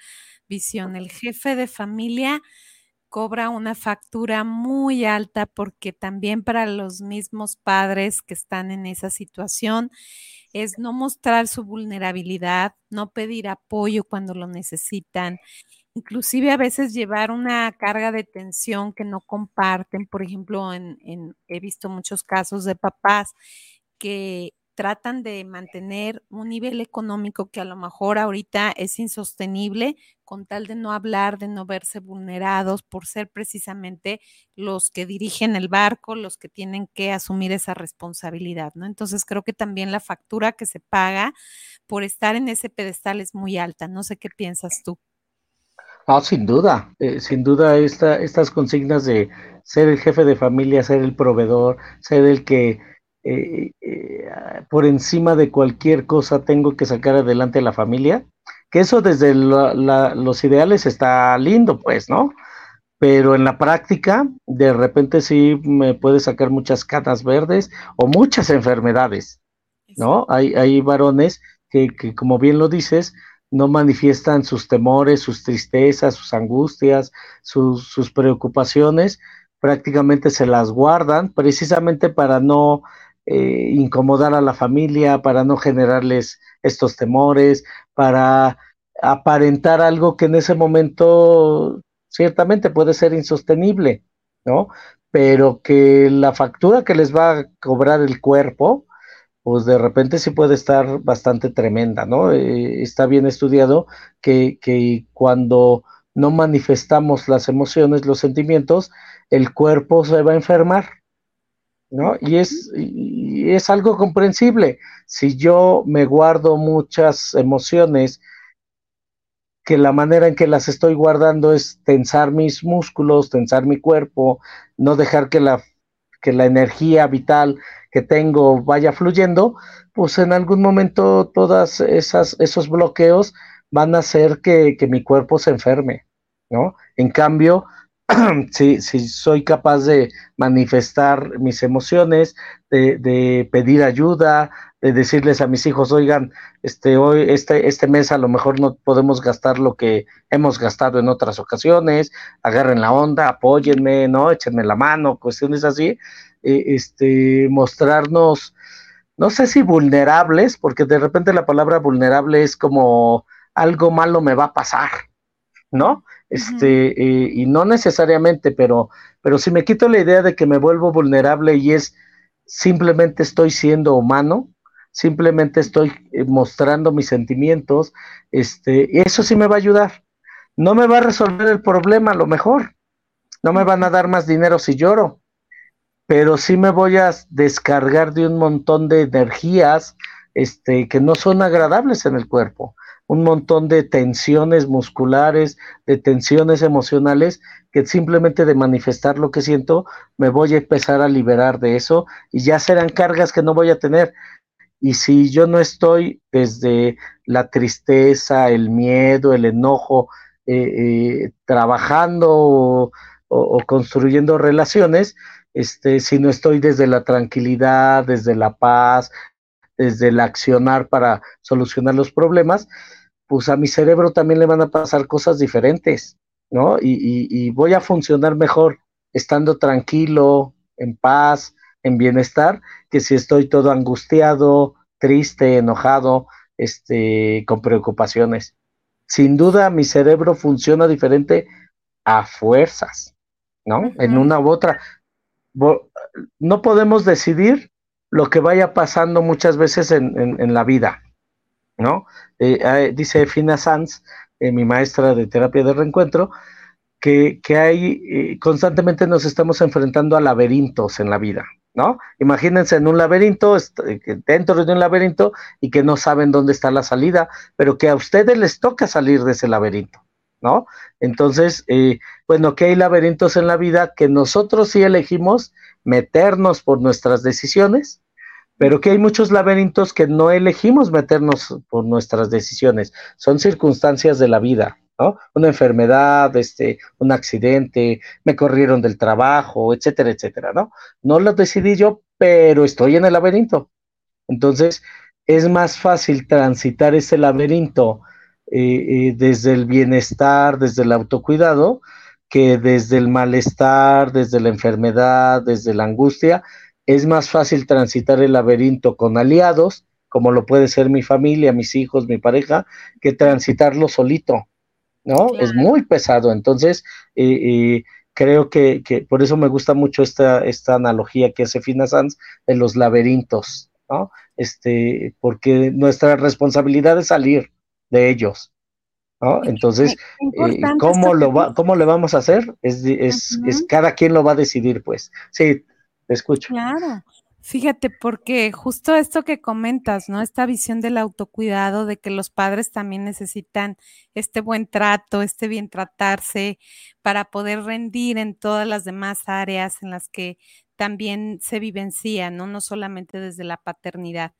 visión. El jefe de familia cobra una factura muy alta porque también para los mismos padres que están en esa situación es no mostrar su vulnerabilidad, no pedir apoyo cuando lo necesitan inclusive a veces llevar una carga de tensión que no comparten. Por ejemplo, en, he visto muchos casos de papás que tratan de mantener un nivel económico que a lo mejor ahorita es insostenible con tal de no hablar, de no verse vulnerados por ser precisamente los que dirigen el barco, los que tienen que asumir esa responsabilidad, ¿no? Entonces creo que también la factura que se paga por estar en ese pedestal es muy alta. No sé qué piensas tú. Ah, sin duda, eh, sin duda esta, estas consignas de ser el jefe de familia, ser el proveedor, ser el que eh, eh, por encima de cualquier cosa tengo que sacar adelante a la familia, que eso desde los ideales está lindo, pues, ¿no? Pero en la práctica, de repente sí me puede sacar muchas catas verdes o muchas enfermedades, ¿no? Hay, hay varones que, que, como bien lo dices, no manifiestan sus temores, sus tristezas, sus angustias, sus, preocupaciones, prácticamente se las guardan precisamente para no eh, incomodar a la familia, para no generarles estos temores, para aparentar algo que en ese momento ciertamente puede ser insostenible, ¿no? Pero que la factura que les va a cobrar el cuerpo, pues de repente sí puede estar bastante tremenda, ¿no? Eh, está bien estudiado que, que, cuando no manifestamos las emociones, los sentimientos, el cuerpo se va a enfermar, ¿no? Y es, es algo comprensible. Si yo me guardo muchas emociones, que la manera en que las estoy guardando es tensar mis músculos, tensar mi cuerpo, no dejar que la que la energía vital que tengo vaya fluyendo, pues en algún momento todas esas esos bloqueos van a hacer que, que mi cuerpo se enferme, ¿no? En cambio, si, si, soy capaz de manifestar mis emociones, de, de, pedir ayuda, de decirles a mis hijos, oigan, este, hoy, este, este mes a lo mejor no podemos gastar lo que hemos gastado en otras ocasiones, agarren la onda, apóyenme, ¿no? Échenme la mano, cuestiones así, eh, este, mostrarnos, no sé si vulnerables, porque de repente la palabra vulnerable es como algo malo me va a pasar, ¿no? Este, eh, y no necesariamente, pero, pero si me quito la idea de que me vuelvo vulnerable y es simplemente estoy siendo humano, simplemente estoy eh, mostrando mis sentimientos, este, eso sí me va a ayudar. No me va a resolver el problema, a lo mejor. No me van a dar más dinero si lloro, pero sí me voy a descargar de un montón de energías este, que no son agradables en el cuerpo un montón de tensiones musculares, de tensiones emocionales, que simplemente de manifestar lo que siento, me voy a empezar a liberar de eso y ya serán cargas que no voy a tener. Y si yo no estoy desde la tristeza, el miedo, el enojo, eh, eh, trabajando o, o, construyendo relaciones, este, si no estoy desde la tranquilidad, desde la paz, desde el accionar para solucionar los problemas, pues a mi cerebro también le van a pasar cosas diferentes, ¿no? Y, voy a funcionar mejor estando tranquilo, en paz, en bienestar, que si estoy todo angustiado, triste, enojado, este, con preocupaciones. Sin duda, mi cerebro funciona diferente a fuerzas, ¿no? En una u otra. No podemos decidir lo que vaya pasando muchas veces en, la vida, ¿no? Eh, dice Fina Sanz, eh, mi maestra de terapia de reencuentro, que, hay, eh, constantemente nos estamos enfrentando a laberintos en la vida, ¿no? Imagínense en un laberinto, dentro de un laberinto y que no saben dónde está la salida, pero que a ustedes les toca salir de ese laberinto, ¿no? Entonces, bueno, que hay laberintos en la vida que nosotros sí elegimos meternos por nuestras decisiones, pero que hay muchos laberintos que no elegimos meternos por nuestras decisiones, son circunstancias de la vida, ¿no? Una enfermedad, este, un accidente, me corrieron del trabajo, etcétera, etcétera, ¿no? No lo decidí yo, pero estoy en el laberinto. Entonces, es más fácil transitar ese laberinto eh, eh, desde el bienestar, desde el autocuidado, que desde el malestar, desde la enfermedad, desde la angustia, es más fácil transitar el laberinto con aliados, como lo puede ser mi familia, mis hijos, mi pareja, que transitarlo solito, ¿no? Es muy pesado. Entonces, eh, eh, creo que, por eso me gusta mucho esta, esta analogía que hace Fina Sanz de los laberintos, ¿no? Este, porque nuestra responsabilidad es salir de ellos. ¿No? Entonces, eh, ¿cómo, lo va, ¿cómo le vamos a hacer? Es, es, es, cada quien lo va a decidir, pues. Sí, te escucho. Claro. Fíjate, porque justo esto que comentas, ¿no? Esta visión del autocuidado, de que los padres también necesitan este buen trato, este bien tratarse para poder rendir en todas las demás áreas en las que también se vivencia, ¿no? No solamente desde la paternidad.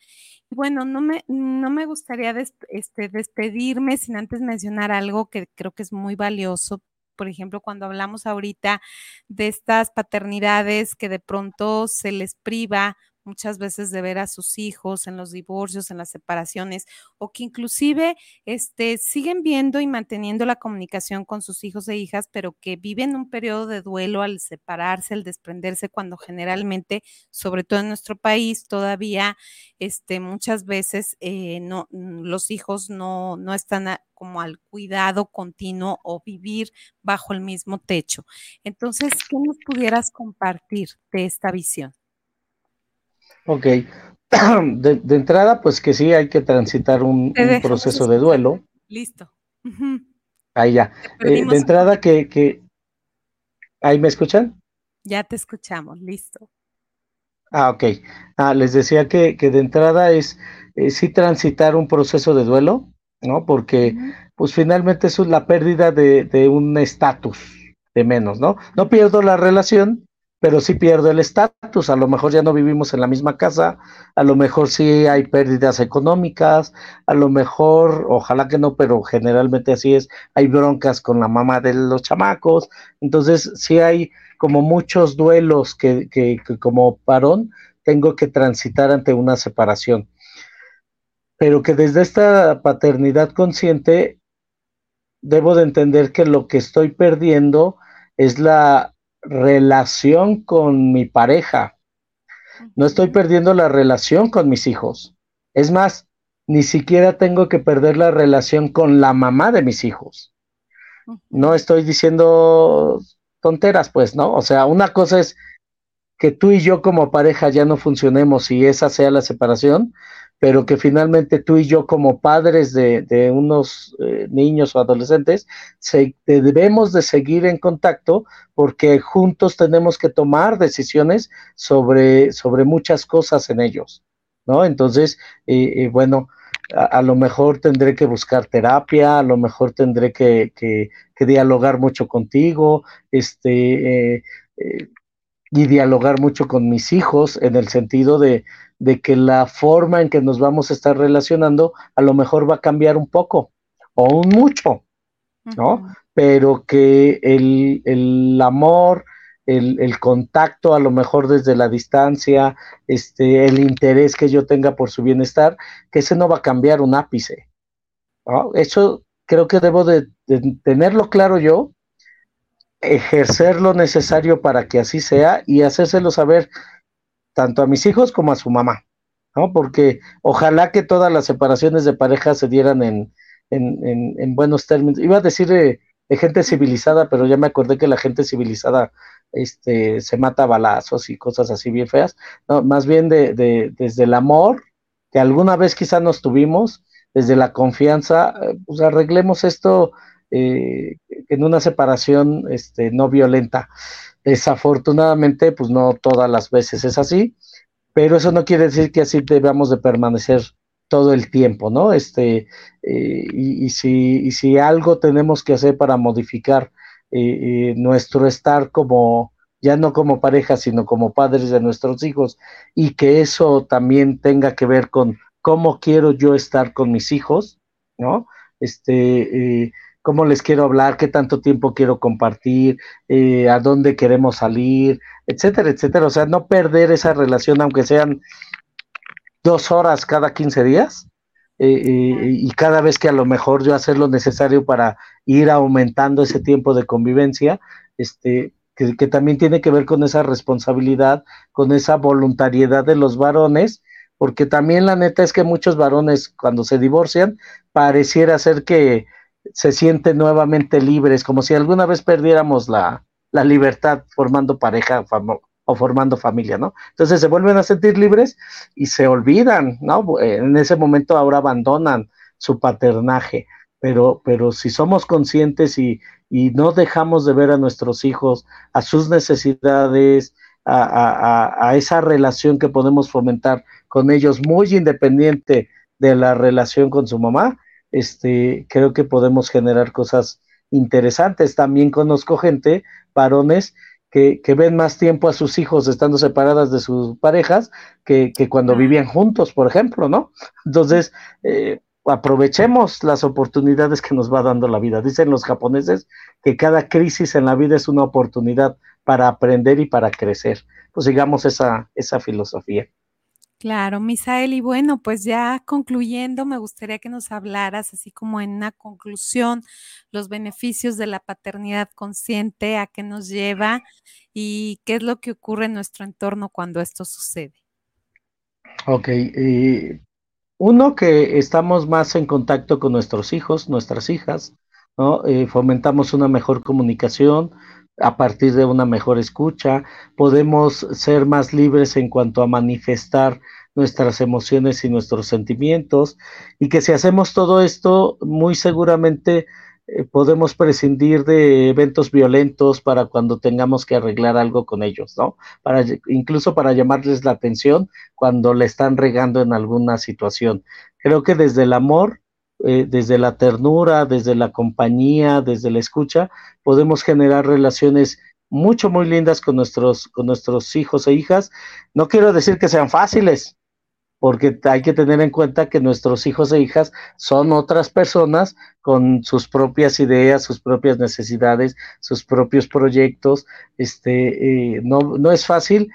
Bueno, no me, no me gustaría este, despedirme sin antes mencionar algo que creo que es muy valioso. Por ejemplo, cuando hablamos ahorita de estas paternidades que de pronto se les priva muchas veces de ver a sus hijos en los divorcios, en las separaciones, o que inclusive este, siguen viendo y manteniendo la comunicación con sus hijos e hijas, pero que viven un periodo de duelo al separarse, al desprenderse, cuando generalmente, sobre todo en nuestro país, todavía este, muchas veces eh, no, los hijos no, no están como al cuidado continuo o vivir bajo el mismo techo. Entonces, ¿qué nos pudieras compartir de esta visión? Ok. De, entrada, pues que sí hay que transitar un, proceso de duelo. Listo. Ahí ya. Eh, de entrada que, que... ¿Ahí me escuchan? Ya te escuchamos, listo. Ah, ok. Ah, les decía que, que de entrada es eh, sí transitar un proceso de duelo, ¿no? Porque pues finalmente eso es la pérdida de, de un estatus de menos, ¿no? No pierdo la relación, pero sí pierdo el estatus, a lo mejor ya no vivimos en la misma casa, a lo mejor sí hay pérdidas económicas, a lo mejor, ojalá que no, pero generalmente así es, hay broncas con la mamá de los chamacos, entonces sí hay como muchos duelos que, que, que como varón tengo que transitar ante una separación, pero que desde esta paternidad consciente debo de entender que lo que estoy perdiendo es la relación con mi pareja. No estoy perdiendo la relación con mis hijos. Es más, ni siquiera tengo que perder la relación con la mamá de mis hijos. No estoy diciendo tonteras, pues, ¿no? O sea, una cosa es que tú y yo como pareja ya no funcionemos y esa sea la separación, pero que finalmente tú y yo como padres de, unos eh, niños o adolescentes debemos de seguir en contacto porque juntos tenemos que tomar decisiones sobre, sobre muchas cosas en ellos, ¿no? Entonces, eh, eh, bueno, a, lo mejor tendré que buscar terapia, a lo mejor tendré que, que, que dialogar mucho contigo, este, y dialogar mucho con mis hijos en el sentido de, de que la forma en que nos vamos a estar relacionando a lo mejor va a cambiar un poco o un mucho, ¿no? Pero que el, el amor, el, el, contacto a lo mejor desde la distancia, este, el interés que yo tenga por su bienestar, que ese no va a cambiar un ápice. ¿no? Eso creo que debo de, de tenerlo claro yo, ejercer lo necesario para que así sea y hacérselo saber tanto a mis hijos como a su mamá, ¿no? Porque ojalá que todas las separaciones de pareja se dieran en, en, en, buenos términos. Iba a decir de, gente civilizada, pero ya me acordé que la gente civilizada este, se mata balazos y cosas así bien feas. No, más bien de, de, desde el amor, que alguna vez quizá nos tuvimos, desde la confianza, eh, pues arreglemos esto eh, en una separación este, no violenta. Desafortunadamente, pues no todas las veces es así, pero eso no quiere decir que así debamos de permanecer todo el tiempo, ¿no? Este, eh, y, si, si algo tenemos que hacer para modificar eh, eh, nuestro estar como, ya no como pareja, sino como padres de nuestros hijos, y que eso también tenga que ver con cómo quiero yo estar con mis hijos, ¿no? Este, cómo les quiero hablar, qué tanto tiempo quiero compartir, eh, a dónde queremos salir, etcétera, etcétera. O sea, no perder esa relación, aunque sean dos horas cada 15 días. Eh, eh, y cada vez que a lo mejor yo hacer lo necesario para ir aumentando ese tiempo de convivencia, este, que, que, también tiene que ver con esa responsabilidad, con esa voluntariedad de los varones, porque también la neta es que muchos varones cuando se divorcian pareciera ser que se sienten nuevamente libres, como si alguna vez perdiéramos la, la libertad formando pareja o formando familia, ¿no? Entonces se vuelven a sentir libres y se olvidan, ¿no? En ese momento ahora abandonan su paternaje, pero, pero si somos conscientes y, y no dejamos de ver a nuestros hijos, a sus necesidades, a, a, a, esa relación que podemos fomentar con ellos, muy independiente de la relación con su mamá, este, creo que podemos generar cosas interesantes. También conozco gente, varones, que, que, ven más tiempo a sus hijos estando separadas de sus parejas que, que cuando vivían juntos, por ejemplo, ¿no? Entonces, eh, aprovechemos las oportunidades que nos va dando la vida. Dicen los japoneses que cada crisis en la vida es una oportunidad para aprender y para crecer. Pues sigamos esa, esa filosofía. Claro, Misael, y bueno, pues ya concluyendo, me gustaría que nos hablaras, así como en una conclusión, los beneficios de la paternidad consciente, a qué nos lleva y qué es lo que ocurre en nuestro entorno cuando esto sucede. Ok, eh, uno que estamos más en contacto con nuestros hijos, nuestras hijas, ¿no? Eh, fomentamos una mejor comunicación, a partir de una mejor escucha, podemos ser más libres en cuanto a manifestar nuestras emociones y nuestros sentimientos, y que si hacemos todo esto, muy seguramente eh, podemos prescindir de eventos violentos para cuando tengamos que arreglar algo con ellos, ¿no? Para, incluso para llamarles la atención cuando le están regando en alguna situación. Creo que desde el amor eh, desde la ternura, desde la compañía, desde la escucha, podemos generar relaciones mucho, muy lindas con nuestros, con nuestros hijos e hijas. No quiero decir que sean fáciles, porque hay que tener en cuenta que nuestros hijos e hijas son otras personas con sus propias ideas, sus propias necesidades, sus propios proyectos. Este, eh, no, no es fácil,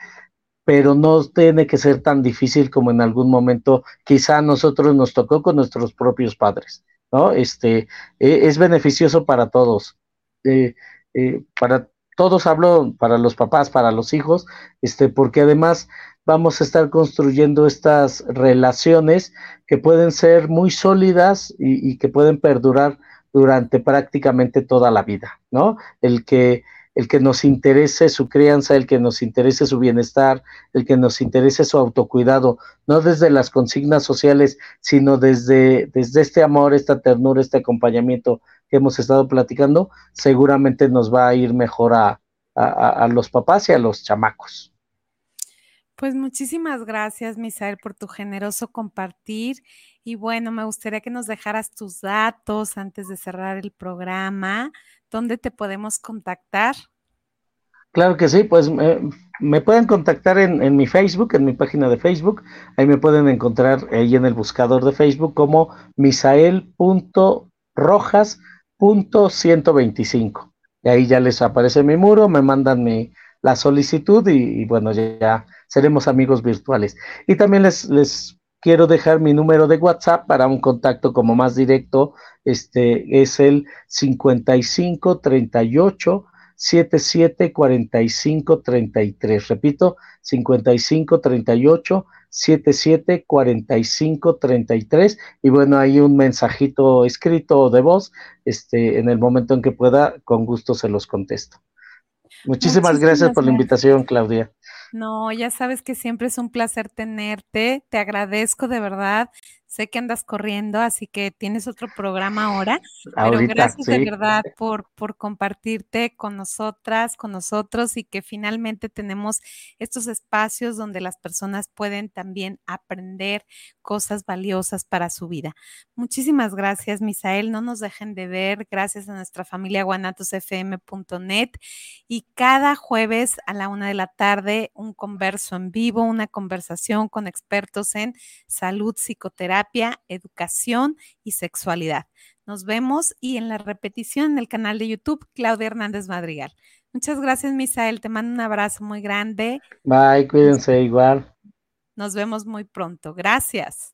pero no tiene que ser tan difícil como en algún momento quizá a nosotros nos tocó con nuestros propios padres, ¿no? Este, e, es beneficioso para todos. Eh, eh, para todos hablo, para los papás, para los hijos, este, porque además vamos a estar construyendo estas relaciones que pueden ser muy sólidas y, que pueden perdurar durante prácticamente toda la vida, ¿no? El que el que nos interese su crianza, el que nos interese su bienestar, el que nos interese su autocuidado, no desde las consignas sociales, sino desde, desde este amor, esta ternura, este acompañamiento que hemos estado platicando, seguramente nos va a ir mejor a, a los papás y a los chamacos. Pues muchísimas gracias, Misael, por tu generoso compartir. Y bueno, me gustaría que nos dejaras tus datos antes de cerrar el programa. ¿Dónde te podemos contactar? Claro que sí, pues me, pueden contactar en, mi Facebook, en mi página de Facebook. Ahí me pueden encontrar ahí en el buscador de Facebook como misael.rojas.125. Y ahí ya les aparece mi muro, me mandan mi, la solicitud y, bueno, ya, seremos amigos virtuales. Y también les quiero dejar mi número de WhatsApp para un contacto como más directo. Este es el 55 38 77 45 33. Repito, 55 38 77 45 33 y bueno, hay un mensajito escrito de voz, este, en el momento en que pueda, con gusto se los contesto. Muchísimas, gracias por la invitación, Claudia. No, ya sabes que siempre es un placer tenerte. Te agradezco de verdad. Sé que andas corriendo, así que tienes otro programa ahora. pero gracias de verdad por, por compartirte con nosotras, con nosotros y que finalmente tenemos estos espacios donde las personas pueden también aprender cosas valiosas para su vida. Muchísimas gracias, Misael. No nos dejen de ver. Gracias a nuestra familia guanatosfm.net. Y cada jueves a la una de la tarde, un converso en vivo, una conversación con expertos en salud, psicoterapia educación y sexualidad. Nos vemos y en la repetición en el canal de YouTube, Claudia Hernández Madrigal. Muchas gracias, Misael. Te mando un abrazo muy grande. Bye, cuídense igual. Nos vemos muy pronto. Gracias.